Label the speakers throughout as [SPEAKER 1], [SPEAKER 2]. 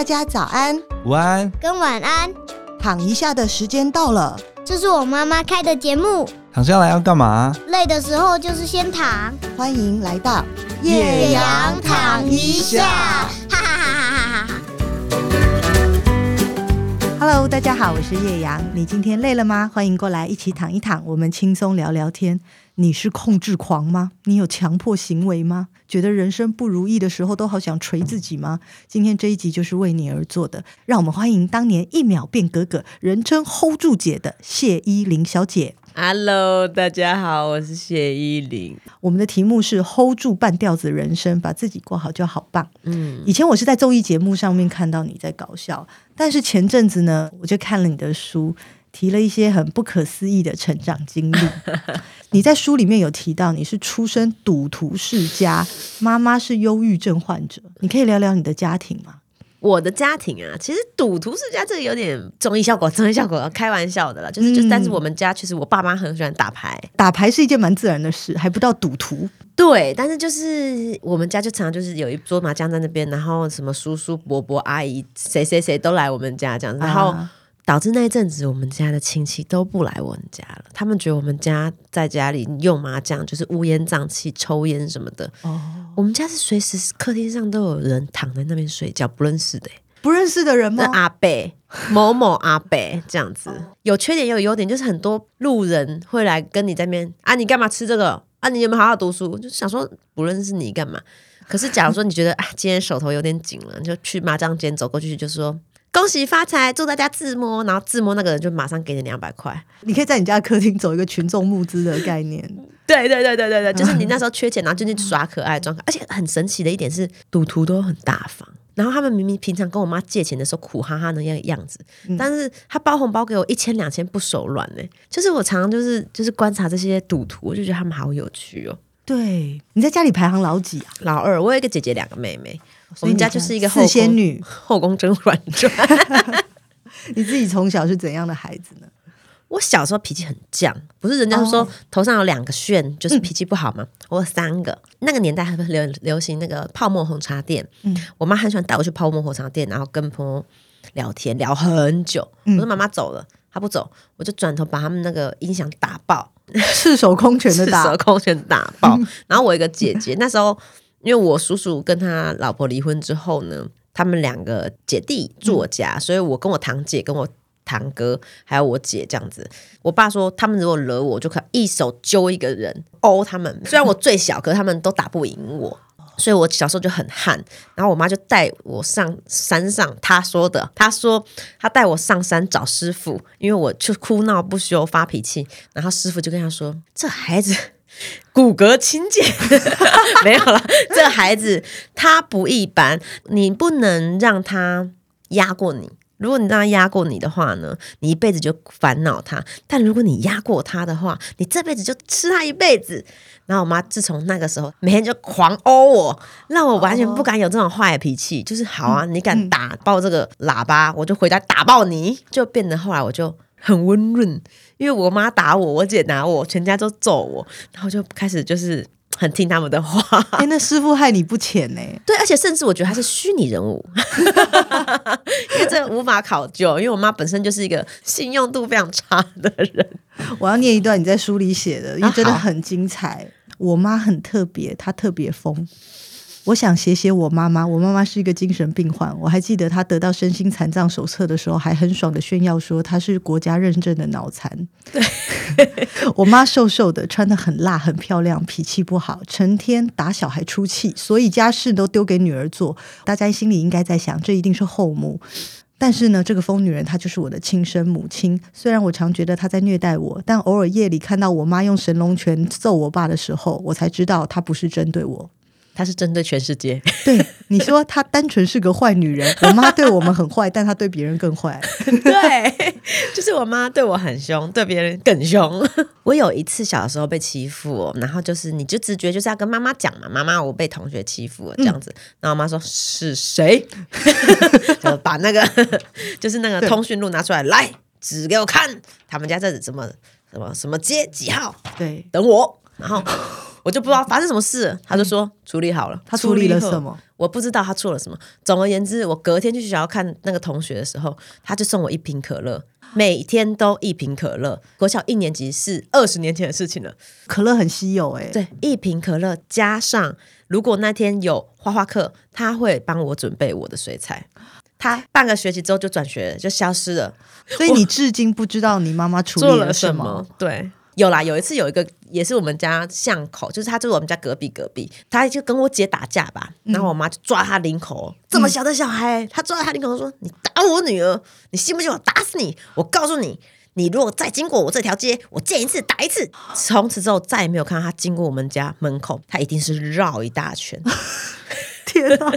[SPEAKER 1] 大家早安、
[SPEAKER 2] 午安
[SPEAKER 3] 跟晚安。
[SPEAKER 1] 躺一下的时间到了，
[SPEAKER 3] 这是我妈妈开的节目。
[SPEAKER 2] 躺下来要干嘛？
[SPEAKER 3] 累的时候就是先躺。
[SPEAKER 1] 欢迎来到
[SPEAKER 3] 叶阳躺一下，
[SPEAKER 1] Hello，大家好，我是叶阳。你今天累了吗？欢迎过来一起躺一躺，我们轻松聊聊天。你是控制狂吗？你有强迫行为吗？觉得人生不如意的时候都好想捶自己吗？今天这一集就是为你而做的。让我们欢迎当年一秒变格格，人称 Hold 住姐的谢依霖小姐。
[SPEAKER 4] Hello，大家好，我是谢依霖。
[SPEAKER 1] 我们的题目是 Hold 住半吊子人生，把自己过好就好棒。嗯，以前我是在综艺节目上面看到你在搞笑，但是前阵子呢，我就看了你的书。提了一些很不可思议的成长经历。你在书里面有提到，你是出身赌徒世家，妈妈是忧郁症患者。你可以聊聊你的家庭吗？
[SPEAKER 4] 我的家庭啊，其实赌徒世家这个有点综艺效果，综艺效果开玩笑的啦。就是，就但是我们家其实我爸妈很喜欢打牌，
[SPEAKER 1] 打牌是一件蛮自然的事，还不到赌徒。
[SPEAKER 4] 对，但是就是我们家就常常就是有一桌麻将在那边，然后什么叔叔伯伯阿姨谁谁谁都来我们家这样子，然后。啊导致那一阵子，我们家的亲戚都不来我们家了。他们觉得我们家在家里用麻将就是乌烟瘴气、抽烟什么的。哦，我们家是随时客厅上都有人躺在那边睡觉，不认识的，
[SPEAKER 1] 不认识的人吗？
[SPEAKER 4] 阿伯某某阿伯这样子，有缺点也有优点，就是很多路人会来跟你在那边啊，你干嘛吃这个？啊，你有没有好好读书？就想说不认识你干嘛？可是假如说你觉得啊，今天手头有点紧了，你就去麻将间走过去，就说。恭喜发财，祝大家自摸，然后自摸那个人就马上给你两百块。
[SPEAKER 1] 你可以在你家客厅走一个群众募资的概念。
[SPEAKER 4] 对对对对对对，就是你那时候缺钱，然后就去耍可爱装可爱。而且很神奇的一点是，赌徒都很大方。然后他们明明平常跟我妈借钱的时候苦哈哈的样样子，嗯、但是他包红包给我一千两千不手软呢。就是我常常就是就是观察这些赌徒，我就觉得他们好有趣哦。
[SPEAKER 1] 对，你在家里排行老几啊？
[SPEAKER 4] 老二，我有一个姐姐，两个妹妹。我们家就是一个后
[SPEAKER 1] 四仙女，
[SPEAKER 4] 后宫甄嬛传。
[SPEAKER 1] 你自己从小是怎样的孩子呢？
[SPEAKER 4] 我小时候脾气很犟，不是人家说头上有两个旋就是脾气不好吗？嗯、我有三个。那个年代还不流流行那个泡沫红茶店，嗯，我妈很喜欢带我去泡沫红茶店，然后跟朋友聊天聊很久。我说妈妈走了，她不走，我就转头把他们那个音响打爆，
[SPEAKER 1] 赤手空拳的打，
[SPEAKER 4] 赤手空拳打爆。然后我一个姐姐那时候。因为我叔叔跟他老婆离婚之后呢，他们两个姐弟住我家，嗯、所以我跟我堂姐、跟我堂哥还有我姐这样子。我爸说，他们如果惹我，就可以一手揪一个人殴他们。虽然我最小，可是他们都打不赢我，所以我小时候就很旱。然后我妈就带我上山上，她说的，她说她带我上山找师傅，因为我就哭闹不休发脾气，然后师傅就跟她说：“这孩子。”骨骼清健，没有了。这孩子他不一般，你不能让他压过你。如果你让他压过你的话呢，你一辈子就烦恼他；但如果你压过他的话，你这辈子就吃他一辈子。然后我妈自从那个时候，每天就狂殴我，让我完全不敢有这种坏脾气。就是好啊，你敢打爆这个喇叭，我就回家打爆你。就变得后来我就很温润。因为我妈打我，我姐打我，全家都揍我，然后就开始就是很听他们的话。
[SPEAKER 1] 哎、欸，那师傅害你不浅呢？
[SPEAKER 4] 对，而且甚至我觉得他是虚拟人物，因为这无法考究。因为我妈本身就是一个信用度非常差的人。
[SPEAKER 1] 我要念一段你在书里写的，因为真的很精彩。啊、我妈很特别，她特别疯。我想写写我妈妈。我妈妈是一个精神病患。我还记得她得到身心残障手册的时候，还很爽的炫耀说她是国家认证的脑残。对，我妈瘦瘦的，穿的很辣，很漂亮，脾气不好，成天打小孩出气，所以家事都丢给女儿做。大家心里应该在想，这一定是后母。但是呢，这个疯女人她就是我的亲生母亲。虽然我常觉得她在虐待我，但偶尔夜里看到我妈用神龙拳揍我爸的时候，我才知道她不是针对我。
[SPEAKER 4] 她是针对全世界。
[SPEAKER 1] 对，你说她单纯是个坏女人，我妈对我们很坏，但她对别人更坏。
[SPEAKER 4] 对，就是我妈对我很凶，对别人更凶。我有一次小的时候被欺负，然后就是你就直觉就是要跟妈妈讲嘛，妈妈我被同学欺负了这样子。嗯、然后我妈说是谁？就把那个就是那个通讯录拿出来，来指给我看，他们家这是什么什么什么街几号？
[SPEAKER 1] 对，
[SPEAKER 4] 等我。然后。我就不知道发生什么事。他就说处理好了，
[SPEAKER 1] 他处理了什么？
[SPEAKER 4] 我不知道他做了什么。总而言之，我隔天去学校看那个同学的时候，他就送我一瓶可乐，每天都一瓶可乐。国小一年级是二十年前的事情了，
[SPEAKER 1] 可乐很稀有哎、欸。
[SPEAKER 4] 对，一瓶可乐加上，如果那天有画画课，他会帮我准备我的水彩。他半个学期之后就转学，就消失了。
[SPEAKER 1] 所以你至今不知道你妈妈处理了什么？
[SPEAKER 4] 什么对。有啦，有一次有一个也是我们家巷口，就是他就是我们家隔壁隔壁，他就跟我姐打架吧，嗯、然后我妈就抓他领口，这么小的小孩，他抓他领口说：“你打我女儿，你信不信我打死你？我告诉你，你如果再经过我这条街，我见一次打一次。”从此之后再也没有看到他经过我们家门口，他一定是绕一大圈。
[SPEAKER 1] 天啊！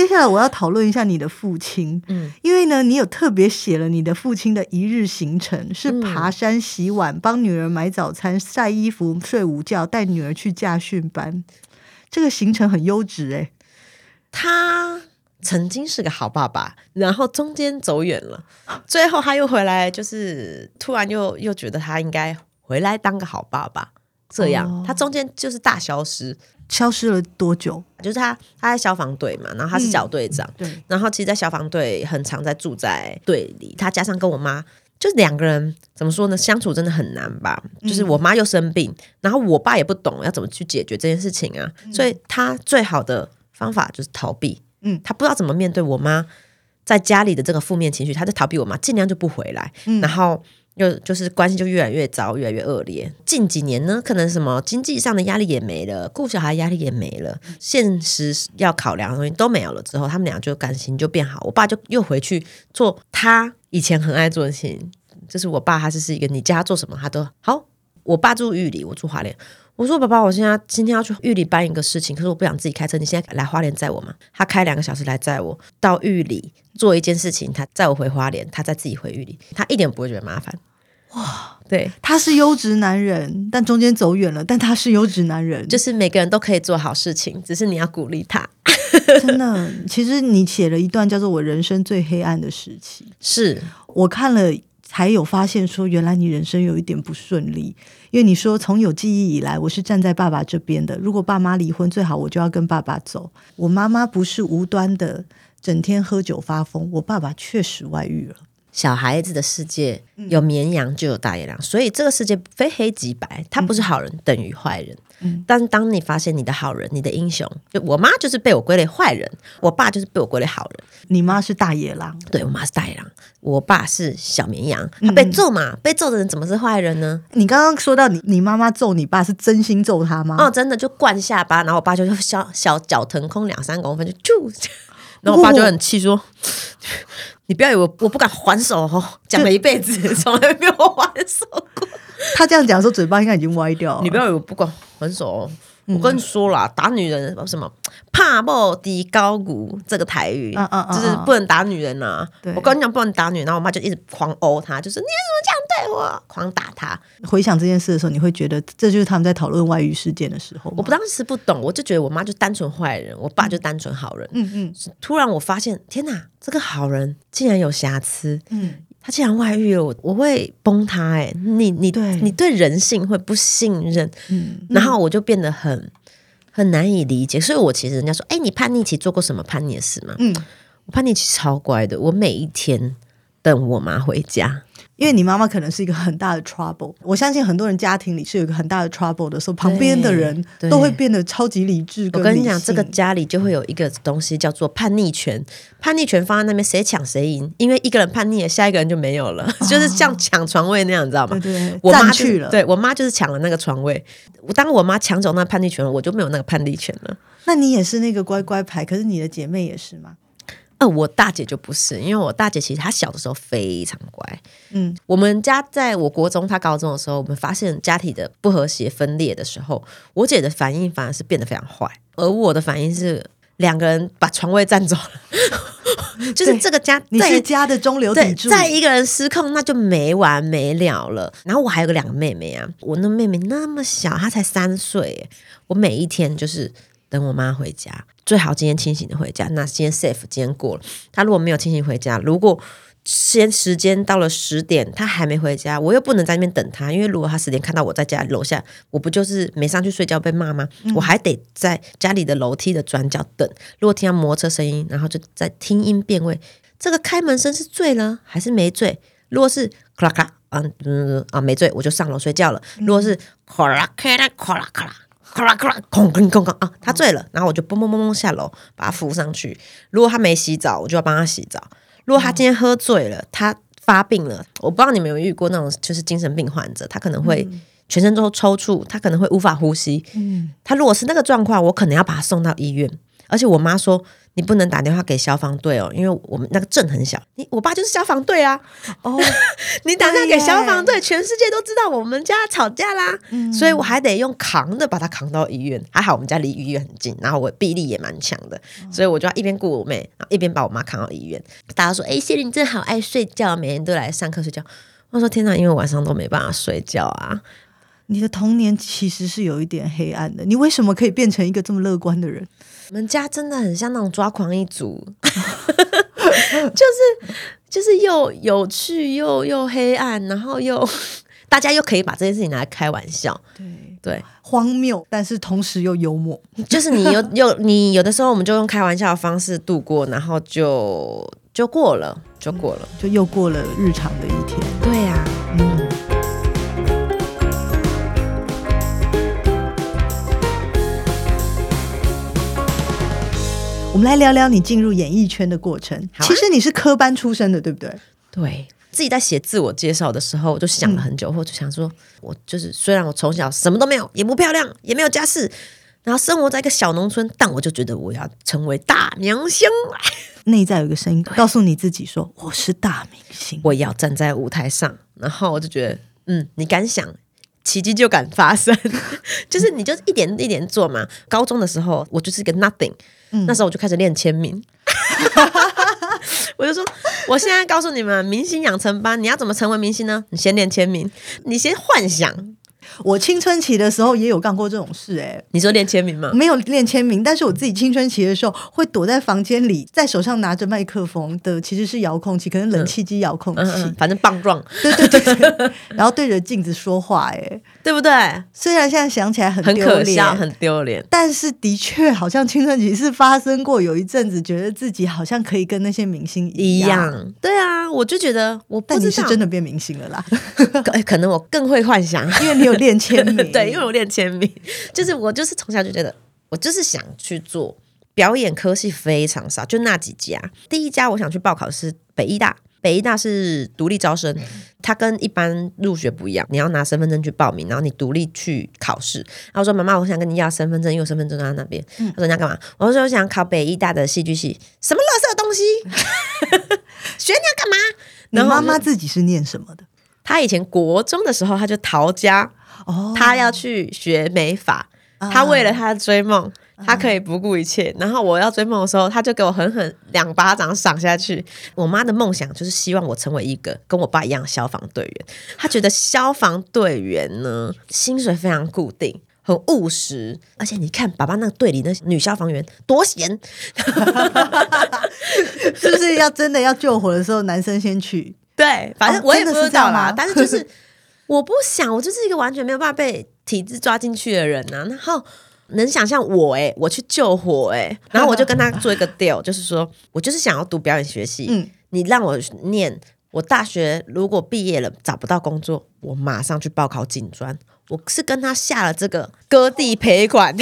[SPEAKER 1] 接下来我要讨论一下你的父亲，嗯，因为呢，你有特别写了你的父亲的一日行程，是爬山、洗碗、帮女儿买早餐、晒衣服、睡午觉、带女儿去驾训班，这个行程很优质哎。
[SPEAKER 4] 他曾经是个好爸爸，然后中间走远了，最后他又回来，就是突然又又觉得他应该回来当个好爸爸，这样，哦，他中间就是大消失。
[SPEAKER 1] 消失了多久？
[SPEAKER 4] 就是他，他在消防队嘛，然后他是小队长，
[SPEAKER 1] 嗯、对。
[SPEAKER 4] 然后其实，在消防队很常在住在队里。他加上跟我妈，就是两个人怎么说呢？相处真的很难吧？就是我妈又生病，然后我爸也不懂要怎么去解决这件事情啊。所以他最好的方法就是逃避。嗯，他不知道怎么面对我妈在家里的这个负面情绪，他就逃避我妈，尽量就不回来。嗯、然后。又就是关系就越来越糟，越来越恶劣。近几年呢，可能什么经济上的压力也没了，顾小孩压力也没了，现实要考量的东西都没有了之后，他们俩就感情就变好。我爸就又回去做他以前很爱做的事情，就是我爸他就是一个你叫他做什么他都好。我爸住玉里，我住花莲。我说爸爸，我现在今天要去玉里办一个事情，可是我不想自己开车，你现在来花莲载我吗？他开两个小时来载我到玉里做一件事情，他载我回花莲，他再自己回玉里，他一点不会觉得麻烦。哇，对，
[SPEAKER 1] 他是优质男人，但中间走远了，但他是优质男人，
[SPEAKER 4] 就是每个人都可以做好事情，只是你要鼓励他。
[SPEAKER 1] 真的，其实你写了一段叫做“我人生最黑暗的时期”，
[SPEAKER 4] 是
[SPEAKER 1] 我看了才有发现说，原来你人生有一点不顺利。因为你说从有记忆以来，我是站在爸爸这边的。如果爸妈离婚，最好我就要跟爸爸走。我妈妈不是无端的整天喝酒发疯，我爸爸确实外遇了。
[SPEAKER 4] 小孩子的世界有绵羊就有大野狼，嗯、所以这个世界非黑即白，他不是好人等于坏人。嗯，但是当你发现你的好人、你的英雄，就我妈就是被我归类坏人，我爸就是被我归类好人。
[SPEAKER 1] 你妈是大野狼，
[SPEAKER 4] 对，我妈是大野狼，我爸是小绵羊。他被揍嘛，嗯、被揍的人怎么是坏人呢？
[SPEAKER 1] 你刚刚说到你你妈妈揍你爸是真心揍他吗？
[SPEAKER 4] 哦，真的就灌下巴，然后我爸就小小脚腾空两三公分就啾，然后我爸就很气说。哦 你不要以为我我不敢还手哦，讲了一辈子从来没有还手过。
[SPEAKER 1] 他这样讲的时候，嘴巴应该已经歪掉了。
[SPEAKER 4] 你不要以为我不管还手哦。我跟你说啦，打女人什么怕不低高骨这个台语，啊啊啊啊就是不能打女人呐、啊。我跟你讲不能打女人，然后我妈就一直狂殴她，就是你怎么这样对我，狂打她。
[SPEAKER 1] 回想这件事的时候，你会觉得这就是他们在讨论外遇事件的时候。
[SPEAKER 4] 我不当时不懂，我就觉得我妈就单纯坏人，我爸就单纯好人。嗯嗯。突然我发现，天哪，这个好人竟然有瑕疵。嗯。他竟然外遇了，我我会崩塌哎、欸！你你对你对人性会不信任，嗯，然后我就变得很很难以理解。所以我其实人家说，哎，你叛逆期做过什么叛逆的事吗？嗯，我叛逆期超乖的，我每一天等我妈回家。
[SPEAKER 1] 因为你妈妈可能是一个很大的 trouble，我相信很多人家庭里是有一个很大的 trouble 的时候，旁边的人都会变得超级理智。
[SPEAKER 4] 我跟你讲，这个家里就会有一个东西叫做叛逆权，叛逆权放在那边，谁抢谁赢。因为一个人叛逆了，下一个人就没有了，哦、就是像抢床位那样，你知道吗？
[SPEAKER 1] 对，对对，
[SPEAKER 4] 我妈、
[SPEAKER 1] 去了，
[SPEAKER 4] 对我妈就是抢了那个床位。当我妈抢走那个叛逆权，我就没有那个叛逆权了。
[SPEAKER 1] 那你也是那个乖乖牌，可是你的姐妹也是吗？
[SPEAKER 4] 呃，我大姐就不是，因为我大姐其实她小的时候非常乖。嗯，我们家在我国中，她高中的时候，我们发现家庭的不和谐分裂的时候，我姐的反应反而是变得非常坏，而我的反应是两个人把床位占走了，就是这个家，
[SPEAKER 1] 你是家的中流砥柱，
[SPEAKER 4] 再一个人失控，那就没完没了了。然后我还有个两个妹妹啊，我那妹妹那么小，她才三岁，我每一天就是。等我妈回家，最好今天清醒的回家。那今天 safe，今天过了。他如果没有清醒回家，如果先时间到了十点，他还没回家，我又不能在那边等他，因为如果他十点看到我在家楼下，我不就是没上去睡觉被骂吗？嗯、我还得在家里的楼梯的转角等。如果听到摩托车声音，然后就在听音辨位，这个开门声是醉了还是没醉？如果是咔啦咔，嗯嗯啊没醉，我就上楼睡觉了。如果是咔啦咔啦咔啦咔啦咔啦咔啦哐哐哐哐啊，他醉了，然后我就嘣嘣嘣嘣下楼把他扶上去。如果他没洗澡，我就要帮他洗澡。如果他今天喝醉了，他发病了，我不知道你们有没有遇过那种就是精神病患者，他可能会全身都抽搐，他可能会无法呼吸。嗯，他如果是那个状况，我可能要把他送到医院。而且我妈说。你不能打电话给消防队哦，因为我们那个镇很小。你我爸就是消防队啊。哦，你打电话给消防队，全世界都知道我们家吵架啦。嗯，所以我还得用扛的把他扛到医院。还好我们家离医院很近，然后我臂力也蛮强的，所以我就要一边顾我妹，然后一边把我妈扛到医院。大家说：“哎，谢玲你真的好爱睡觉，每天都来上课睡觉。”我说：“天哪，因为晚上都没办法睡觉啊。”
[SPEAKER 1] 你的童年其实是有一点黑暗的，你为什么可以变成一个这么乐观的人？
[SPEAKER 4] 我们家真的很像那种抓狂一族，就是就是又有趣又又黑暗，然后又 大家又可以把这件事情拿来开玩笑，对对，
[SPEAKER 1] 荒谬，但是同时又幽默，
[SPEAKER 4] 就是你有有你有的时候我们就用开玩笑的方式度过，然后就就过了，就过了，
[SPEAKER 1] 就又过了日常的一天，
[SPEAKER 4] 对呀、啊，
[SPEAKER 1] 们来聊聊你进入演艺圈的过程。
[SPEAKER 4] 啊、
[SPEAKER 1] 其实你是科班出身的，对不对？
[SPEAKER 4] 对，自己在写自我介绍的时候，我就想了很久，或者、嗯、想说，我就是虽然我从小什么都没有，也不漂亮，也没有家世，然后生活在一个小农村，但我就觉得我要成为大明星。
[SPEAKER 1] 内在有一个声音告诉你自己说：“我是大明星，
[SPEAKER 4] 我要站在舞台上。”然后我就觉得，嗯，你敢想，奇迹就敢发生，就是你就一点一点做嘛。高中的时候，我就是一个 nothing。那时候我就开始练签名，我就说，我现在告诉你们，明星养成班，你要怎么成为明星呢？你先练签名，你先幻想。
[SPEAKER 1] 我青春期的时候也有干过这种事，欸，哎，
[SPEAKER 4] 你说练签名吗？
[SPEAKER 1] 没有练签名，但是我自己青春期的时候会躲在房间里，在手上拿着麦克风的其实是遥控器，可能冷气机遥控器，嗯嗯嗯，
[SPEAKER 4] 反正棒状，
[SPEAKER 1] 对对对，对，然后对着镜子说话，哎，
[SPEAKER 4] 对不对？
[SPEAKER 1] 虽然现在想起来很丢脸，
[SPEAKER 4] 很可笑，很丢脸，
[SPEAKER 1] 但是的确好像青春期是发生过，有一阵子觉得自己好像可以跟那些明星一样，
[SPEAKER 4] 对啊，我就觉得我不知道，
[SPEAKER 1] 但你是真的变明星了啦，
[SPEAKER 4] 可可能我更会幻想，
[SPEAKER 1] 因为你有。练签名，
[SPEAKER 4] 对，因为我练签名，就是我就是从小就觉得，我就是想去做表演科系，非常少，就那几家。第一家我想去报考的是北医大，北医大是独立招生，它跟一般入学不一样，你要拿身份证去报名，然后你独立去考试。然后我说妈妈，我想跟你要身份证，因为我身份证在那边。他说你要干嘛？我说我想考北医大的戏剧系，什么垃圾东西？学你要干嘛？
[SPEAKER 1] 然后妈妈自己是念什么的？
[SPEAKER 4] 她以前国中的时候，她就逃家。哦，他要去学美发，他为了他的追梦，他可以不顾一切。然后我要追梦的时候，他就给我狠狠两巴掌赏下去。我妈的梦想就是希望我成为一个跟我爸一样消防队员。他觉得消防队员呢，薪水非常固定，很务实。而且你看，爸爸那个队里那女消防员多闲，
[SPEAKER 1] 是不是要真的要救火的时候，男生先去？
[SPEAKER 4] 对，反正我也不知道啦。但是就是。我不想，我就是一个完全没有办法被体制抓进去的人呐、啊。然后能想象我哎、欸，我去救火哎、欸，然后我就跟他做一个 deal，就是说我就是想要读表演学系。嗯，你让我念，我大学如果毕业了找不到工作，我马上去报考警专。我是跟他下了这个割地赔款，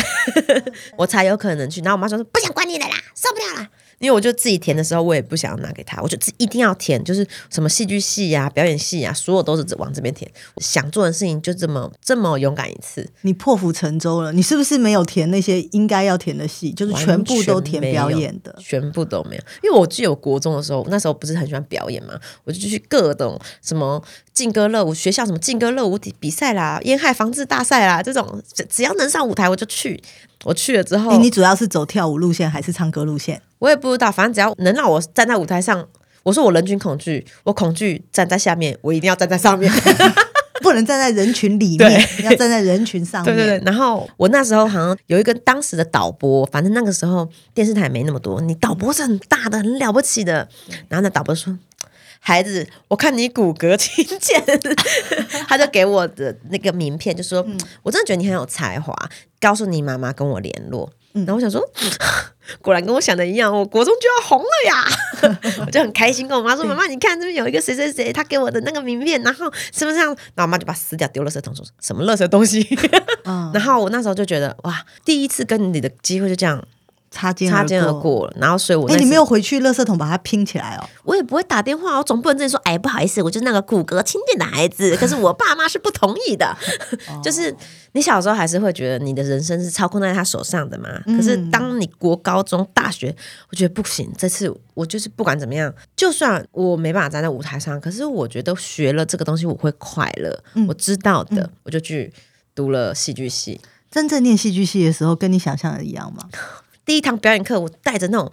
[SPEAKER 4] 我才有可能去。然后我妈说说不想管你了啦，受不了啦。因为我就自己填的时候，我也不想要拿给他，我就自一定要填，就是什么戏剧系啊、表演系啊，所有都是往这边填。想做的事情就这么这么勇敢一次，
[SPEAKER 1] 你破釜沉舟了。你是不是没有填那些应该要填的戏？就是全部都填表演的，
[SPEAKER 4] 全，全部都没有。因为我记得我国中的时候，那时候不是很喜欢表演嘛，我就去各种什么劲歌热舞学校，什么劲歌热舞比比赛啦、烟害防治大赛啦，这种只要能上舞台我就去。我去了之后，
[SPEAKER 1] 欸，你主要是走跳舞路线还是唱歌路线？
[SPEAKER 4] 我也不知道，反正只要能让我站在舞台上，我说我人群恐惧，我恐惧站在下面，我一定要站在上面，
[SPEAKER 1] 不能站在人群里面，要站在人群上面。
[SPEAKER 4] 对对对。然后我那时候好像有一个当时的导播，反正那个时候电视台没那么多，你导播是很大的，很了不起的。然后那导播说。孩子，我看你骨骼清健，他就给我的那个名片，就说、嗯、我真的觉得你很有才华，告诉你妈妈跟我联络。嗯、然后我想说，果然跟我想的一样，我国中就要红了呀！我就很开心跟我妈说：“妈妈，你看这边有一个谁谁谁，他给我的那个名片，然后是不是这样？”然后我妈就把撕掉，丢了垃圾桶，说什么垃圾东西？嗯、然后我那时候就觉得，哇，第一次跟你的机会就这样。
[SPEAKER 1] 擦肩
[SPEAKER 4] 擦肩而过了，然后所以我哎、
[SPEAKER 1] 欸，你没有回去垃圾桶把它拼起来哦。
[SPEAKER 4] 我也不会打电话，我总不能自己说，哎，不好意思，我就是那个骨骼轻健的孩子。可是我爸妈是不同意的，就是你小时候还是会觉得你的人生是操控在他手上的嘛。可是当你国高中、大学，我觉得不行。这次我就是不管怎么样，就算我没办法站在舞台上，可是我觉得学了这个东西我会快乐。嗯、我知道的，嗯、我就去读了戏剧系。
[SPEAKER 1] 真正念戏剧系的时候，跟你想象的一样吗？
[SPEAKER 4] 第一堂表演课，我带着那种，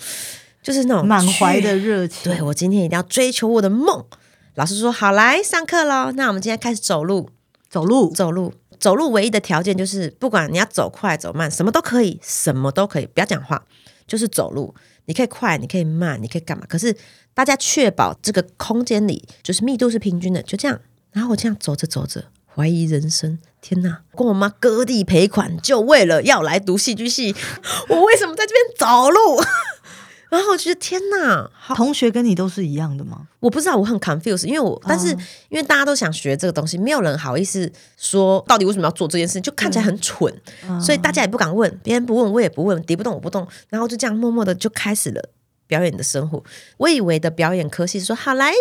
[SPEAKER 4] 就是那种
[SPEAKER 1] 满怀的热情。
[SPEAKER 4] 对，我今天一定要追求我的梦。老师说：“好，来上课喽。”那我们今天开始走路，
[SPEAKER 1] 走路，
[SPEAKER 4] 走路，走路。唯一的条件就是，不管你要走快走慢，什么都可以，什么都可以，不要讲话，就是走路。你可以快，你可以慢，你可以干嘛？可是大家确保这个空间里就是密度是平均的，就这样。然后我这样走着走着。怀疑人生，天哪！跟我妈割地赔款，就为了要来读戏剧系。我为什么在这边走路？然后我觉得天哪！
[SPEAKER 1] 同学跟你都是一样的吗？
[SPEAKER 4] 我不知道，我很 confused，因为我但是因为大家都想学这个东西，没有人好意思说到底为什么要做这件事，就看起来很蠢，嗯、所以大家也不敢问，别人不问我也不问，敌不动我不动，然后就这样默默的就开始了表演的生活。我以为的表演科系说好来。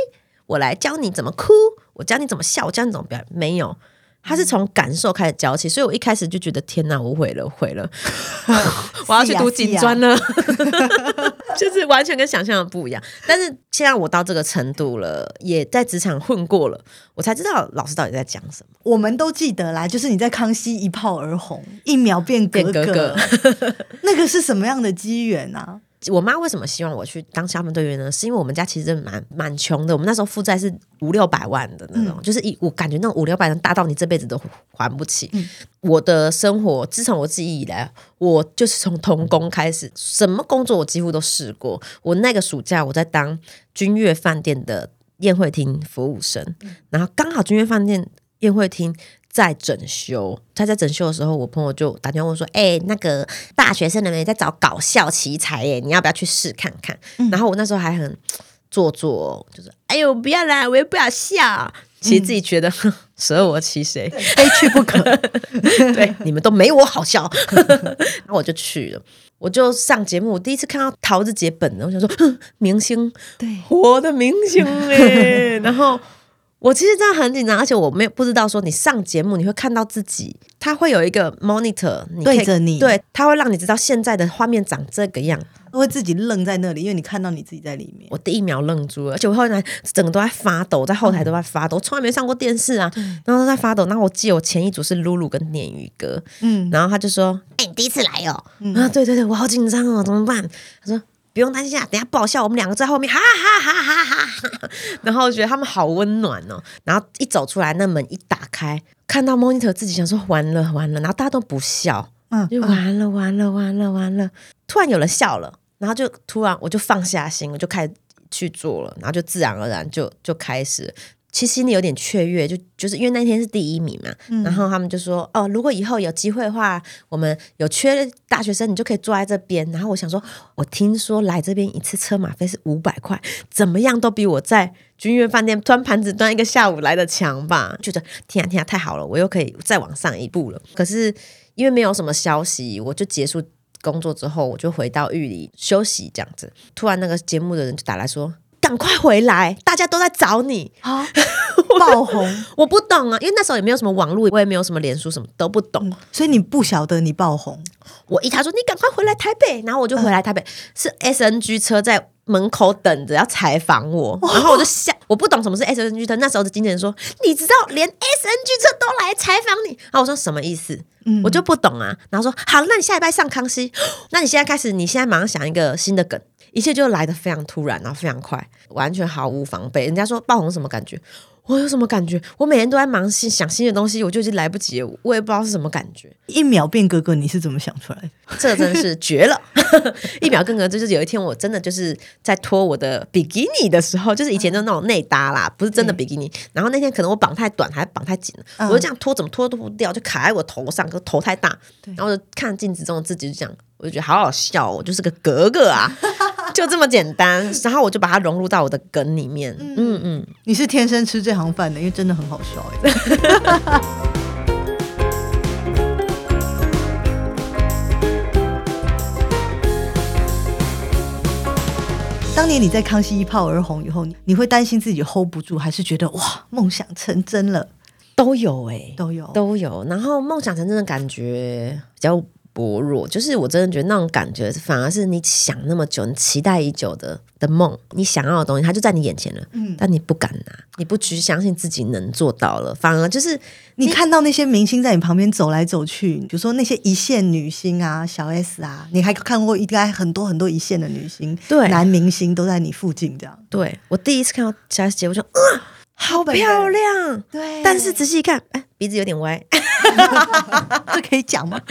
[SPEAKER 4] 我来教你怎么哭，我教你怎么笑，我教你怎么表演。没有，他是从感受开始教起，所以我一开始就觉得天哪，我毁了，毁了，我要去读警专了，就是完全跟想象的不一样。但是现在我到这个程度了，也在职场混过了，我才知道老师到底在讲什么。
[SPEAKER 1] 我们都记得啦，就是你在康熙一炮而红，一秒变格格，格 格那个是什么样的机缘啊？
[SPEAKER 4] 我妈为什么希望我去当消防队员呢？是因为我们家其实蛮蛮穷的，我们那时候负债是五六百万的那种，嗯、就是一我感觉那种五六百万大到你这辈子都还不起。嗯、我的生活自从我自己以来，我就是从童工开始，什么工作我几乎都试过。我那个暑假我在当君悦饭店的宴会厅服务生，嗯、然后刚好君悦饭店宴会厅。在整修，他在整修的时候，我朋友就打电话问说：“哎、欸，那个大学生的人在找搞笑奇才耶，你要不要去试看看？”嗯、然后我那时候还很做作，就是“哎呦，不要来，我也不要笑。”其实自己觉得 舍我其谁，
[SPEAKER 1] 非去不可。
[SPEAKER 4] 对，你们都没我好笑。然后我就去了，我就上节目。我第一次看到桃子姐本人，我想说，明星，对，我的明星哎，然后。我其实真的很紧张，而且我没有不知道说你上节目你会看到自己，他会有一个 monitor 你
[SPEAKER 1] 对着你，
[SPEAKER 4] 对，他会让你知道现在的画面长这个样，
[SPEAKER 1] 会自己愣在那里，因为你看到你自己在里面。
[SPEAKER 4] 我第一秒愣住了，而且我后来整个都在发抖，在后台都在发抖，我从来没上过电视啊，然后都在发抖。然后我记得我前一组是露露跟鲶鱼哥，嗯，然后他就说：“哎，你第一次来哦？”啊，对对对，我好紧张哦，怎么办？他说。不用担心啊，等下爆笑，我们两个在后面，哈哈哈哈哈哈。然后我觉得他们好温暖哦。然后一走出来，那门一打开，看到 monitor 自己想说完了完了，然后大家都不笑，嗯，就完了完了完了完了。突然有人笑了，然后就突然我就放下心，我就开始去做了，然后就自然而然就就开始。其实心里有点雀跃，就就是因为那天是第一名嘛，嗯、然后他们就说哦，如果以后有机会的话，我们有缺大学生，你就可以坐在这边。然后我想说，我听说来这边一次车马费是五百块，怎么样都比我在君悦饭店端盘子端一个下午来的强吧？觉得天啊天啊，太好了，我又可以再往上一步了。可是因为没有什么消息，我就结束工作之后，我就回到玉里休息这样子。突然那个节目的人就打来说。赶快回来！大家都在找你啊！
[SPEAKER 1] 爆红，
[SPEAKER 4] 我不懂啊，因为那时候也没有什么网络，我也没有什么脸书，什么都不懂，嗯，
[SPEAKER 1] 所以你不晓得你爆红。
[SPEAKER 4] 我一他说你赶快回来台北，然后我就回来台北，嗯、是 SNG 车在门口等着要采访我，然后我就想，我不懂什么是 SNG 车。那时候的经纪人说，你知道连 SNG 车都来采访你，然后我说什么意思？嗯、我就不懂啊。然后说好，那你下礼拜上康熙，那你现在开始，你现在马上想一个新的梗。一切就来得非常突然，然后非常快，完全毫无防备。人家说爆红什么感觉？我有什么感觉？我每天都在忙新想新的东西，我就已经来不及了，我也不知道是什么感觉。
[SPEAKER 1] 一秒变哥哥，你是怎么想出来的？
[SPEAKER 4] 这真是绝了！一秒变哥哥，就是有一天我真的就是在脱我的比基尼的时候，就是以前的那种内搭啦，不是真的比基尼。嗯、然后那天可能我绑太短，还绑太紧了，嗯、我就这样脱，怎么脱都不掉，就卡在我头上，可头太大。然后就看镜子中的自己，就这样，我就觉得好好笑，哦，我就是个格格啊。就这么简单，然后我就把它融入到我的梗里面。嗯嗯，嗯
[SPEAKER 1] 你是天生吃这行饭的，因为真的很好笑哎。当年你在康熙一炮而红以后，你你会担心自己 hold 不住，还是觉得哇梦想成真了？
[SPEAKER 4] 都有哎、欸，
[SPEAKER 1] 都有
[SPEAKER 4] 都有。然后梦想成真的感觉比较。薄弱，就是我真的觉得那种感觉，反而是你想那么久，你期待已久的的梦，你想要的东西，它就在你眼前了，嗯，但你不敢拿，你不去相信自己能做到了，反而就是
[SPEAKER 1] 你，你看到那些明星在你旁边走来走去，比如说那些一线女星啊，小 S 啊，你还看过应该很多很多一线的女星，
[SPEAKER 4] 对，
[SPEAKER 1] 男明星都在你附近这样。
[SPEAKER 4] 对，我第一次看到小 S 姐，我就啊，好漂亮，
[SPEAKER 1] 对，
[SPEAKER 4] 但是仔细一看，哎，鼻子有点歪。
[SPEAKER 1] 这可以讲吗？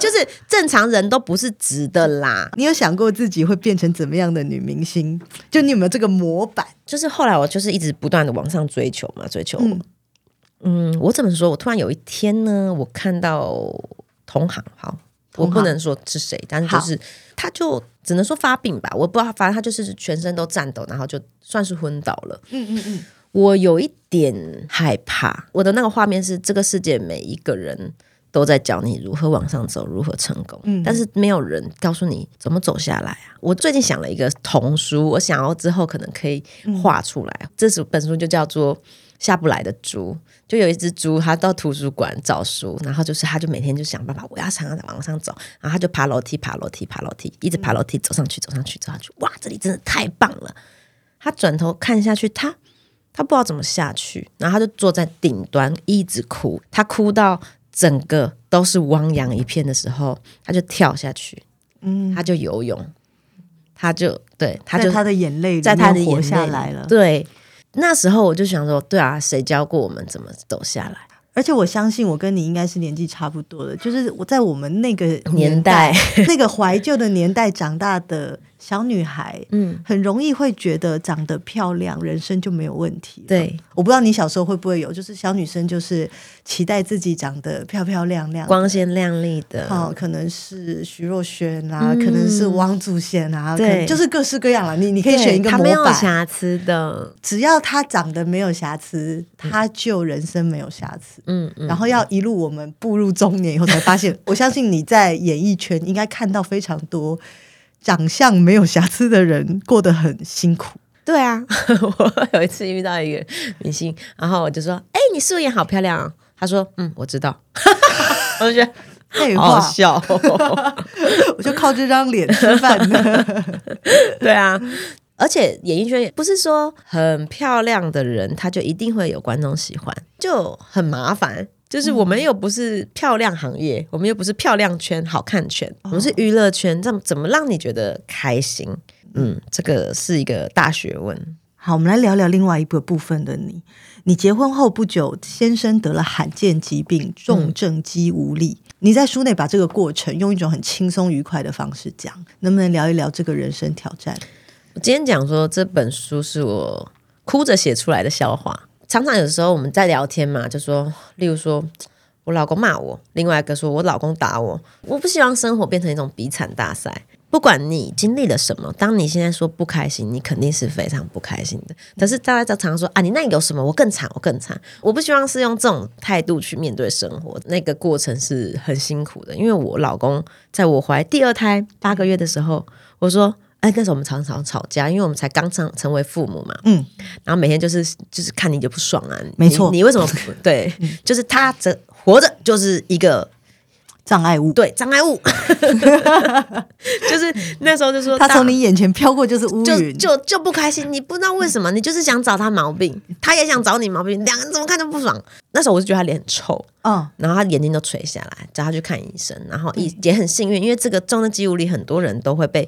[SPEAKER 4] 就是正常人都不是直的啦。
[SPEAKER 1] 你有想过自己会变成怎么样的女明星？就你有没有这个模板？
[SPEAKER 4] 就是后来我就是一直不断的往上追求嘛，追求。嗯，嗯，我怎么说？我突然有一天呢，我看到同行，好，我不能说是谁，但是就是他就只能说发病吧，我不知道，反正他就是全身都颤抖，然后就算是昏倒了。嗯嗯嗯。我有一点害怕，我的那个画面是这个世界每一个人都在教你如何往上走，如何成功，嗯，但是没有人告诉你怎么走下来啊。我最近想了一个童书，我想要之后可能可以画出来。嗯，这是本书就叫做《下不来的猪》，就有一只猪，它到图书馆找书，然后就是它就每天就想办法，我要想要往上走，然后它就爬楼梯，爬楼梯，爬楼梯，一直爬楼梯，走上去，走上去，走上去，哇，这里真的太棒了！他转头看下去，他。他不知道怎么下去，然后他就坐在顶端一直哭。他哭到整个都是汪洋一片的时候，他就跳下去，嗯，他就游泳，他就对，他就
[SPEAKER 1] 他的眼泪
[SPEAKER 4] 在他的眼泪
[SPEAKER 1] 活下来了。
[SPEAKER 4] 对，那时候我就想说，对啊，谁教过我们怎么走下来？
[SPEAKER 1] 而且我相信，我跟你应该是年纪差不多的，就是我在我们那个
[SPEAKER 4] 年代，
[SPEAKER 1] 那个怀旧的年代长大的。小女孩，嗯，很容易会觉得长得漂亮，人生就没有问题。
[SPEAKER 4] 对，
[SPEAKER 1] 我不知道你小时候会不会有，就是小女生就是期待自己长得漂漂亮亮、
[SPEAKER 4] 光鲜亮丽的。
[SPEAKER 1] 好，可能是徐若瑄啊，可能是王祖贤啊，对，就是各式各样了。你你可以选一个模板，
[SPEAKER 4] 没有瑕疵的，
[SPEAKER 1] 只要她长得没有瑕疵，她就人生没有瑕疵。嗯嗯。然后要一路我们步入中年以后才发现，我相信你在演艺圈应该看到非常多。长相没有瑕疵的人过得很辛苦。
[SPEAKER 4] 对啊，我有一次遇到一个明星，然后我就说：“哎、欸，你素颜好漂亮啊！”他说：“嗯，我知道。”我就觉得好好笑，
[SPEAKER 1] 我就靠这张脸吃饭的。
[SPEAKER 4] 对啊，而且演艺圈不是说很漂亮的人，他就一定会有观众喜欢，就很麻烦。就是我们又不是漂亮行业，嗯、我们又不是漂亮圈、好看圈，哦、我们是娱乐圈，这么怎么让你觉得开心？嗯，这个是一个大学问。
[SPEAKER 1] 好，我们来聊聊另外一个部分的你。你结婚后不久，先生得了罕见疾病，重症肌无力。嗯、你在书内把这个过程用一种很轻松愉快的方式讲，能不能聊一聊这个人生挑战？
[SPEAKER 4] 我今天讲说这本书是我哭着写出来的笑话。常常有时候我们在聊天嘛，就说，例如说我老公骂我，另外一个说我老公打我。我不希望生活变成一种比惨大赛。不管你经历了什么，当你现在说不开心，你肯定是非常不开心的。可是大家就常常说啊，你那有什么？我更惨，我更惨。我不希望是用这种态度去面对生活，那个过程是很辛苦的。因为我老公在我怀第二胎八个月的时候，我说。哎，那时候我们常常吵架，因为我们才刚成成为父母嘛。嗯，然后每天就是就是看你就不爽啊。
[SPEAKER 1] 没错，
[SPEAKER 4] 你，为什么不 对？就是他这活着就是一个
[SPEAKER 1] 障碍物，
[SPEAKER 4] 对，障碍物。就是那时候就说
[SPEAKER 1] 他从你眼前飘过就是乌云，
[SPEAKER 4] 就就就不开心。你不知道为什么，你就是想找他毛病，他也想找你毛病，两个人怎么看都不爽。那时候我就觉得他脸很臭，嗯，然后他眼睛都垂下来，叫他去看医生。然后也也很幸运，因为这个重症肌无力，很多人都会被。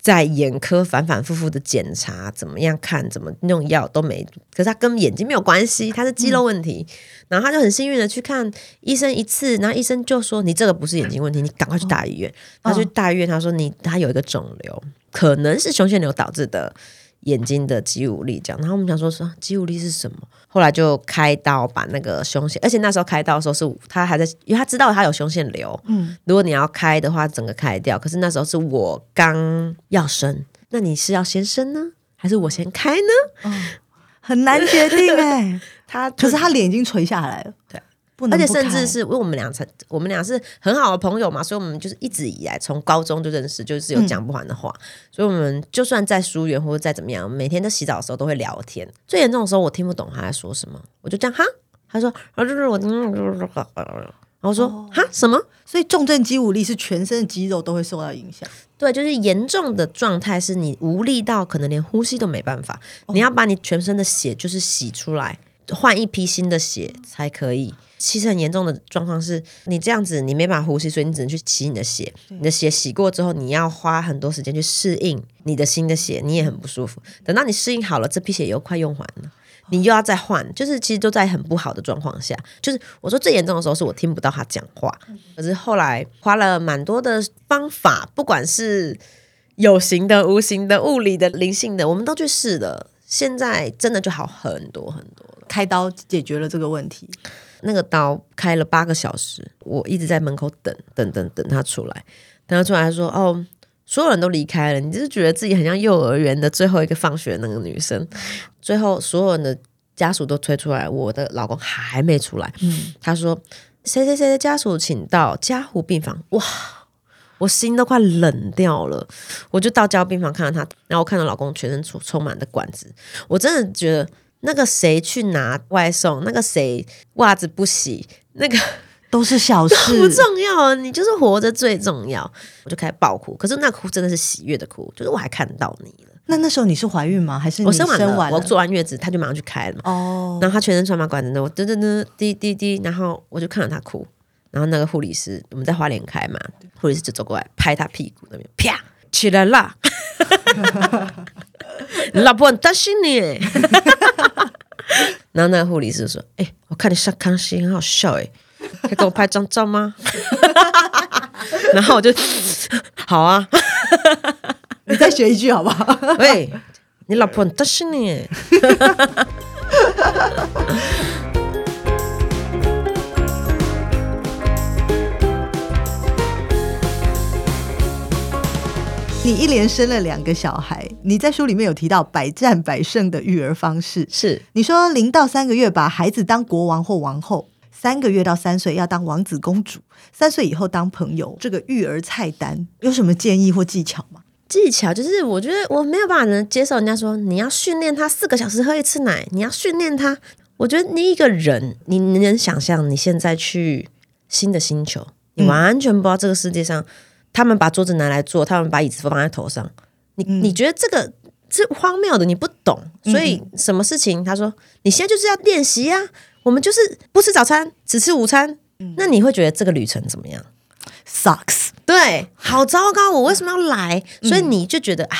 [SPEAKER 4] 在眼科反反复复的检查，怎么样看，怎么用药都没，可是他跟眼睛没有关系，他是肌肉问题。嗯、然后他就很幸运的去看医生一次，然后医生就说：“你这个不是眼睛问题，你赶快去大医院。哦”他去大医院，他说：“你他有一个肿瘤，可能是胸腺瘤导致的。”眼睛的肌无力，这样，然后我们想说说肌无力是什么？后来就开刀把那个胸腺，而且那时候开刀的时候是他还在，因为他知道他有胸腺瘤，嗯，如果你要开的话，整个开掉。可是那时候是我刚要生，那你是要先生呢，还是我先开呢？
[SPEAKER 1] 哦、很难决定哎，他可是他脸已经垂下来了，对。
[SPEAKER 4] 而且甚至是因为我们俩成，我们俩是很好的朋友嘛，所以我们就是一直以来从高中就认识，就是有讲不完的话。嗯、所以我们就算在疏远或者再怎么样，每天在洗澡的时候都会聊天。最严重的时候，我听不懂他在说什么，我就这样哈，他说啊，就是我，然后我说哈、哦、什么？
[SPEAKER 1] 所以重症肌无力是全身的肌肉都会受到影响。
[SPEAKER 4] 对，就是严重的状态是你无力到可能连呼吸都没办法，哦、你要把你全身的血就是洗出来，换一批新的血才可以。其实很严重的状况是，你这样子你没办法呼吸，所以你只能去洗你的血。你的血洗过之后，你要花很多时间去适应你的新的血，你也很不舒服。等到你适应好了，这批血又快用完了，你又要再换，就是其实都在很不好的状况下。就是我说最严重的时候，是我听不到他讲话。可是后来花了蛮多的方法，不管是有形的、无形的、物理的、灵性的，我们都去试了。现在真的就好很多很多了，
[SPEAKER 1] 开刀解决了这个问题。
[SPEAKER 4] 那个刀开了八个小时，我一直在门口等，等，等，等他出来。等他出来，他说：“哦，所有人都离开了，你就是觉得自己很像幼儿园的最后一个放学的那个女生。”最后，所有人的家属都推出来，我的老公还没出来。嗯，他说：“谁谁谁的家属请到加护病房。”哇，我心都快冷掉了。我就到交病房看到他，然后我看到老公全身充充满的管子，我真的觉得。那个谁去拿外送，那个谁袜子不洗，那个
[SPEAKER 1] 都是小事，
[SPEAKER 4] 不重要啊。你就是活着最重要。我就开始爆哭，可是那哭真的是喜悦的哭，就是我还看到你了。
[SPEAKER 1] 那那时候你是怀孕吗？还是你
[SPEAKER 4] 我生完了？
[SPEAKER 1] 生完了
[SPEAKER 4] 我做完月子，他就马上去开了嘛。哦。然后他全身穿麻管子，我噔噔噔滴滴滴，然后我就看到他哭。然后那个护理师，我们在花莲开嘛，护理师就走过来拍他屁股那边，啪起来啦！你 老婆很担心你，然后那个护理师说：“哎、欸，我看你上康熙很好笑，哎，可以给我拍张照吗？” 然后我就好啊，
[SPEAKER 1] 你再学一句好不好？
[SPEAKER 4] 喂，你老婆很担心你。
[SPEAKER 1] 你一连生了两个小孩，你在书里面有提到百战百胜的育儿方式，
[SPEAKER 4] 是
[SPEAKER 1] 你说零到三个月把孩子当国王或王后，三个月到三岁要当王子公主，三岁以后当朋友。这个育儿菜单有什么建议或技巧吗？
[SPEAKER 4] 技巧就是我觉得我没有办法能接受人家说你要训练他四个小时喝一次奶，你要训练他。我觉得你一个人，你能想象你现在去新的星球，你完全不知道这个世界上。他们把桌子拿来坐，他们把椅子放在头上。你、嗯、你觉得这个是荒谬的，你不懂。所以什么事情？他说你现在就是要练习呀。我们就是不吃早餐，只吃午餐。嗯、那你会觉得这个旅程怎么样
[SPEAKER 1] ？Sucks。
[SPEAKER 4] 对，好糟糕。我为什么要来？所以你就觉得啊，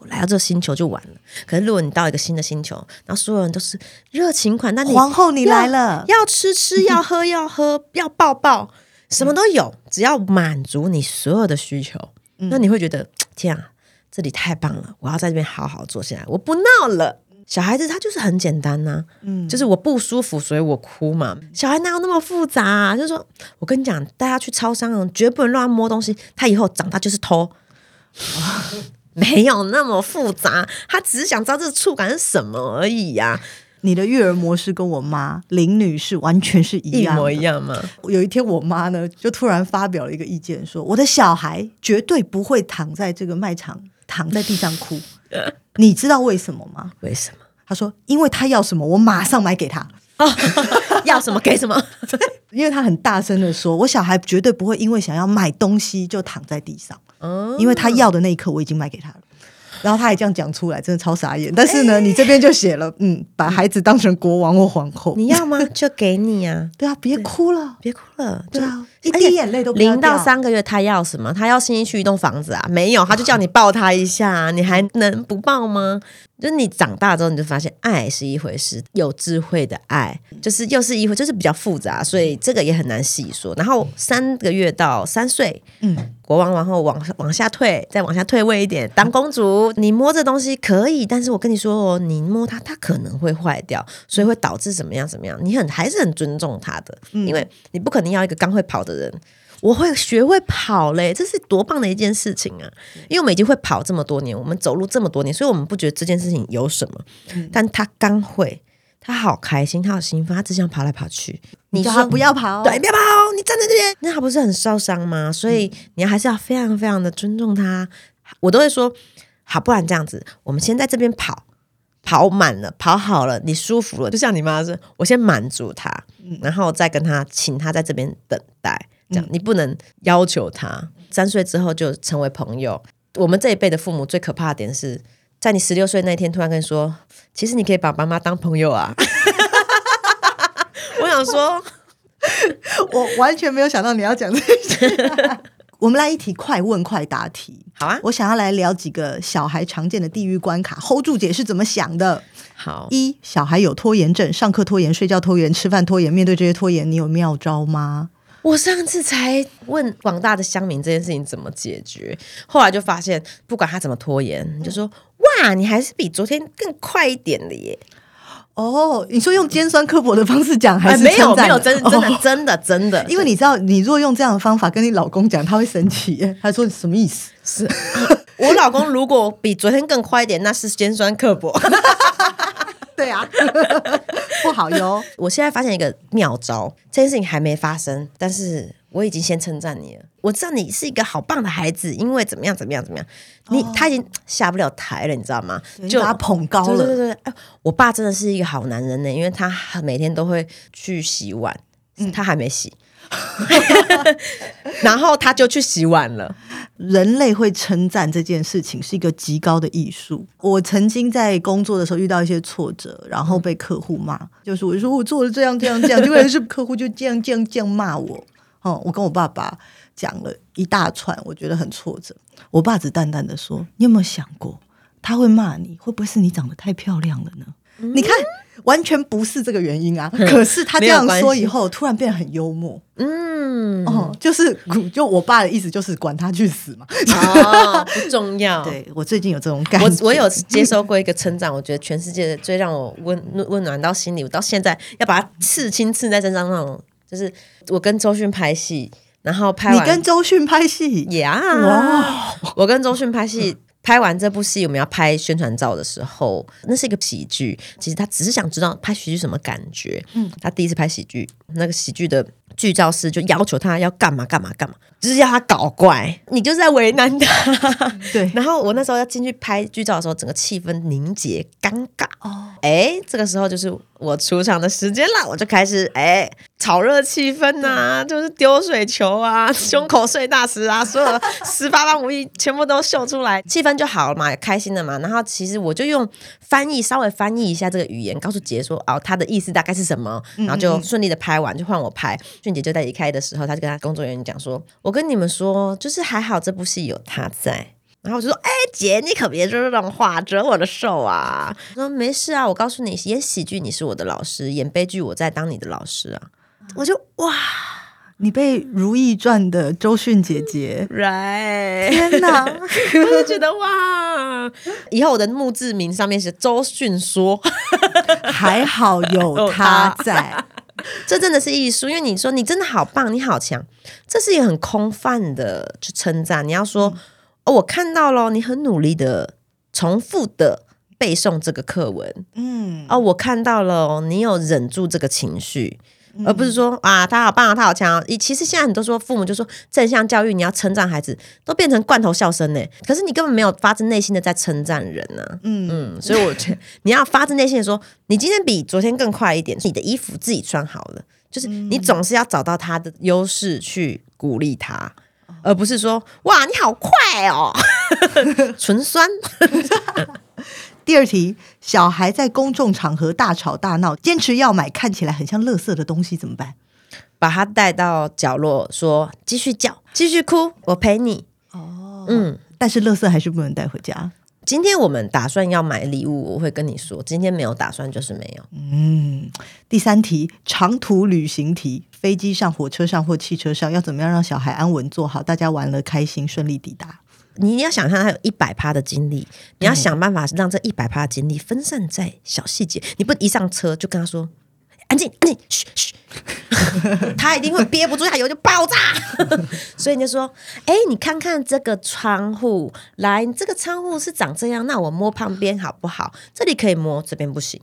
[SPEAKER 4] 我来到这个星球就完了。可是如果你到一个新的星球，然后所有人都是热情款待，那你
[SPEAKER 1] 皇后你来了，
[SPEAKER 4] 要吃吃，要喝要喝，要抱抱。什么都有，只要满足你所有的需求，嗯、那你会觉得 天啊，这里太棒了！我要在这边好好坐下来，我不闹了。小孩子他就是很简单呐、啊，嗯，就是我不舒服，所以我哭嘛。小孩哪有那么复杂、啊？就是说我跟你讲，带他去超商，绝不能乱摸东西。他以后长大就是偷，没有那么复杂。他只是想知道这个触感是什么而已呀、啊。
[SPEAKER 1] 你的育儿模式跟我妈林女士完全是一样，
[SPEAKER 4] 一模一样吗？
[SPEAKER 1] 有一天，我妈呢就突然发表了一个意见，说我的小孩绝对不会躺在这个卖场躺在地上哭。你知道为什么吗？
[SPEAKER 4] 为什么？
[SPEAKER 1] 她说，因为他要什么，我马上买给他。
[SPEAKER 4] 哦，要什么给什么。
[SPEAKER 1] 因为他很大声的说，我小孩绝对不会因为想要买东西就躺在地上。嗯，因为他要的那一刻，我已经买给他了。然后他还这样讲出来，真的超傻眼。但是呢，欸、你这边就写了，嗯，把孩子当成国王或皇后，
[SPEAKER 4] 你要吗？就给你啊。
[SPEAKER 1] 对啊，别哭了，
[SPEAKER 4] 别哭了，
[SPEAKER 1] 对啊，一滴眼泪都。
[SPEAKER 4] 零到三个月，他要什么？他要新一区一栋房子啊？没有，他就叫你抱他一下，你还能不抱吗？就是你长大之后，你就发现爱是一回事，有智慧的爱就是又是一回，就是比较复杂，所以这个也很难细说。然后三个月到三岁，嗯，国王王后往往下退，再往下退位一点，当公主，你摸这东西可以，但是我跟你说哦，你摸它，它可能会坏掉，所以会导致怎么样怎么样。你很还是很尊重它的，因为你不可能要一个刚会跑的人。我会学会跑嘞，这是多棒的一件事情啊！因为我们已经会跑这么多年，我们走路这么多年，所以我们不觉得这件事情有什么。嗯、但他刚会，他好开心，他好兴奋，他只想跑来跑去。你叫他不要跑，对，不要跑，你站在这边，那他不是很受伤吗？所以你还是要非常非常的尊重他。我都会说，好，不然这样子，我们先在这边跑，跑满了，跑好了，你舒服了，就像你妈说，我先满足他，然后再跟他，请他在这边等待。这样，你不能要求他三岁之后就成为朋友。我们这一辈的父母最可怕的点是在你十六岁那天突然跟你说：“其实你可以把爸妈当朋友啊。”我想说，
[SPEAKER 1] 我完全没有想到你要讲这些。我们来一题快问快答题，
[SPEAKER 4] 好啊！
[SPEAKER 1] 我想要来聊几个小孩常见的地狱关卡。hold 住姐是怎么想的？
[SPEAKER 4] 好，
[SPEAKER 1] 一小孩有拖延症，上课拖延，睡觉拖延，吃饭拖延。面对这些拖延，你有妙招吗？
[SPEAKER 4] 我上次才问广大的乡民这件事情怎么解决，后来就发现，不管他怎么拖延，你就说哇，你还是比昨天更快一点的耶。
[SPEAKER 1] 哦，你说用尖酸刻薄的方式讲，还是、
[SPEAKER 4] 哎、没有没有真的真的、哦、真的真的，
[SPEAKER 1] 因为你知道，你如果用这样的方法跟你老公讲，他会生气，他说什么意思？
[SPEAKER 4] 是我老公如果比昨天更快一点，那是尖酸刻薄。
[SPEAKER 1] 对啊，不好哟！
[SPEAKER 4] 我现在发现一个妙招，这件事情还没发生，但是我已经先称赞你了。我知道你是一个好棒的孩子，因为怎么样怎么样怎么样，你、哦、他已经 下不了台了，你知道吗？就
[SPEAKER 1] 把他捧高了。
[SPEAKER 4] 对对对对，我爸真的是一个好男人呢，因为他每天都会去洗碗，嗯、他还没洗。然后他就去洗碗了。
[SPEAKER 1] 人类会称赞这件事情是一个极高的艺术。我曾经在工作的时候遇到一些挫折，然后被客户骂，就是我说我做了这样这样这样，结果是客户就这样这样这样骂我。哦，我跟我爸爸讲了一大串，我觉得很挫折。我爸只淡淡的说：“你有没有想过，他会骂你，会不会是你长得太漂亮了呢？”嗯、你看。完全不是这个原因啊！可是他这样说以后，突然变得很幽默。嗯，哦，就是就我爸的意思就是管他去死嘛。
[SPEAKER 4] 哦，不重要。
[SPEAKER 1] 对，我最近有这种感觉。
[SPEAKER 4] 我我有接受过一个成长，我觉得全世界最让我温温暖到心里，我到现在要把它刺青刺在身上那种。就是我跟周迅拍戏，然后拍完
[SPEAKER 1] 你跟周迅拍戏
[SPEAKER 4] 呀？哇！我跟周迅拍戏。拍完这部戏，我们要拍宣传照的时候，那是一个喜剧。其实他只是想知道拍喜剧什么感觉。嗯，他第一次拍喜剧，那个喜剧的剧照师就要求他要干嘛干嘛干嘛，就是要他搞怪。你就是在为难他。对。然后我那时候要进去拍剧照的时候，整个气氛凝结尴尬。哦。哎，这个时候就是我出场的时间了，我就开始哎。炒热气氛呐、啊，就是丢水球啊，胸口碎大石啊，所有的十八般武艺全部都秀出来，气氛就好了嘛，开心了嘛。然后其实我就用翻译稍微翻译一下这个语言，告诉姐说哦，他的意思大概是什么，然后就顺利的拍完，就换我拍。俊杰就在离开的时候，他就跟他工作人员讲说：“我跟你们说，就是还好这部戏有他在。”然后我就说：“哎，姐，你可别说这种话，折我的寿啊。”我说：“没事啊，我告诉你，演喜剧你是我的老师，演悲剧我在当你的老师啊。”我就哇，
[SPEAKER 1] 你被《如懿传》的周迅姐姐
[SPEAKER 4] ，right
[SPEAKER 1] 天哪！
[SPEAKER 4] 我就觉得哇，以后我的墓志铭上面是周迅说，
[SPEAKER 1] 还好有他在，
[SPEAKER 4] 这真的是艺术。因为你说你真的好棒，你好强，这是一个很空泛的去称赞。你要说、嗯、哦，我看到了，你很努力的重复的背诵这个课文，嗯，哦，我看到了，你有忍住这个情绪。而不是说啊，他好棒啊，他好强啊！其实现在很多说父母就说正向教育，你要称赞孩子，都变成罐头笑声呢。可是你根本没有发自内心的在称赞人呢、啊。嗯嗯，所以我觉得你要发自内心的说，你今天比昨天更快一点，你的衣服自己穿好了，就是你总是要找到他的优势去鼓励他。而不是说哇你好快哦 纯酸。
[SPEAKER 1] 第二题，小孩在公众场合大吵大闹，坚持要买看起来很像垃圾的东西，怎么办？
[SPEAKER 4] 把他带到角落，说继续叫，继续哭，我陪你。
[SPEAKER 1] 哦，嗯，但是垃圾还是不能带回家。
[SPEAKER 4] 今天我们打算要买礼物，我会跟你说。今天没有打算，就是没有。
[SPEAKER 1] 嗯，第三题，长途旅行题，飞机上、火车上或汽车上，要怎么样让小孩安稳坐好，大家玩了开心，顺利抵达？
[SPEAKER 4] 你要想象他有一百趴的精力，你要想办法让这一百趴的精力分散在小细节。你不一上车就跟他说。安静，安静，嘘嘘，他一定会憋不住，他以后就爆炸。所以你就说，哎，你看看这个窗户，来，这个窗户是长这样，那我摸旁边好不好？这里可以摸，这边不行。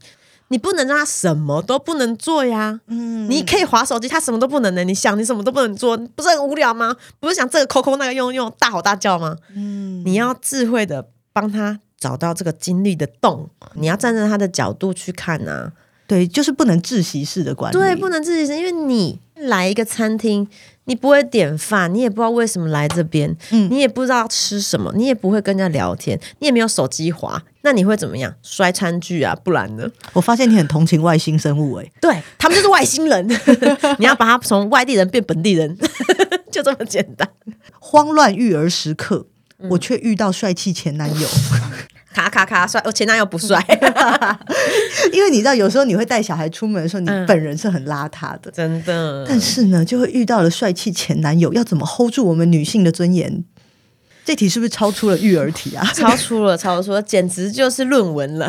[SPEAKER 4] 你不能让他什么都不能做呀。嗯，你可以划手机，他什么都不能呢？你想，你什么都不能做，不是很无聊吗？不是想这个抠抠，那个用用，大吼大叫吗？嗯，你要智慧的帮他找到这个精力的洞，你要站在他的角度去看啊。
[SPEAKER 1] 对，就是不能窒息式的管理。
[SPEAKER 4] 对，不能窒息式，因为你来一个餐厅，你不会点饭，你也不知道为什么来这边，嗯，你也不知道吃什么，你也不会跟人家聊天，你也没有手机滑，那你会怎么样？摔餐具啊，不然呢？
[SPEAKER 1] 我发现你很同情外星生物，欸，哎，
[SPEAKER 4] 对，他们就是外星人，你要把他从外地人变本地人，就这么简单。
[SPEAKER 1] 慌乱育儿时刻，我却遇到帅气前男友。
[SPEAKER 4] 卡卡卡帅，我前男友不帅，
[SPEAKER 1] 因为你知道，有时候你会带小孩出门的时候，你本人是很邋遢的，
[SPEAKER 4] 真的。
[SPEAKER 1] 但是呢，就会遇到了帅气前男友，要怎么 hold 住我们女性的尊严？这题是不是超出了育儿题啊？
[SPEAKER 4] 超出了，超出了，简直就是论文了。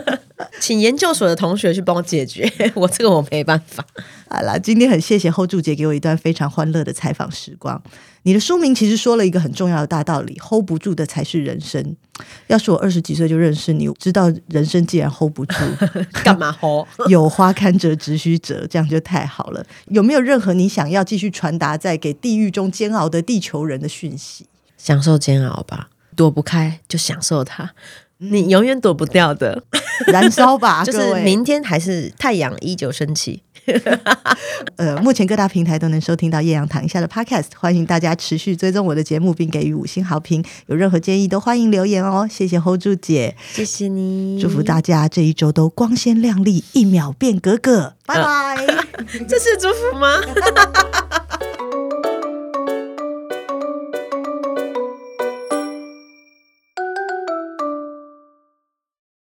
[SPEAKER 4] 请研究所的同学去帮我解决，我这个我没办法。
[SPEAKER 1] 好啦，今天很谢谢 hold 住姐给我一段非常欢乐的采访时光。你的书名其实说了一个很重要的大道理：hold 不住的才是人生。要是我二十几岁就认识你，知道人生既然 hold 不住，
[SPEAKER 4] 干嘛 hold？
[SPEAKER 1] 有花堪折直须折，这样就太好了。有没有任何你想要继续传达在给地狱中煎熬的地球人的讯息？
[SPEAKER 4] 享受煎熬吧，躲不开就享受它。你永远躲不掉的，
[SPEAKER 1] 燃烧吧！
[SPEAKER 4] 就是明天还是太阳依旧升起。
[SPEAKER 1] 呃，目前各大平台都能收听到叶阳躺一下的 Podcast，欢迎大家持续追踪我的节目，并给予五星好评。有任何建议都欢迎留言哦。谢谢 Hold 住姐，
[SPEAKER 4] 谢谢你，
[SPEAKER 1] 祝福大家这一周都光鲜亮丽，一秒变格格。拜拜，
[SPEAKER 4] 这是祝福吗？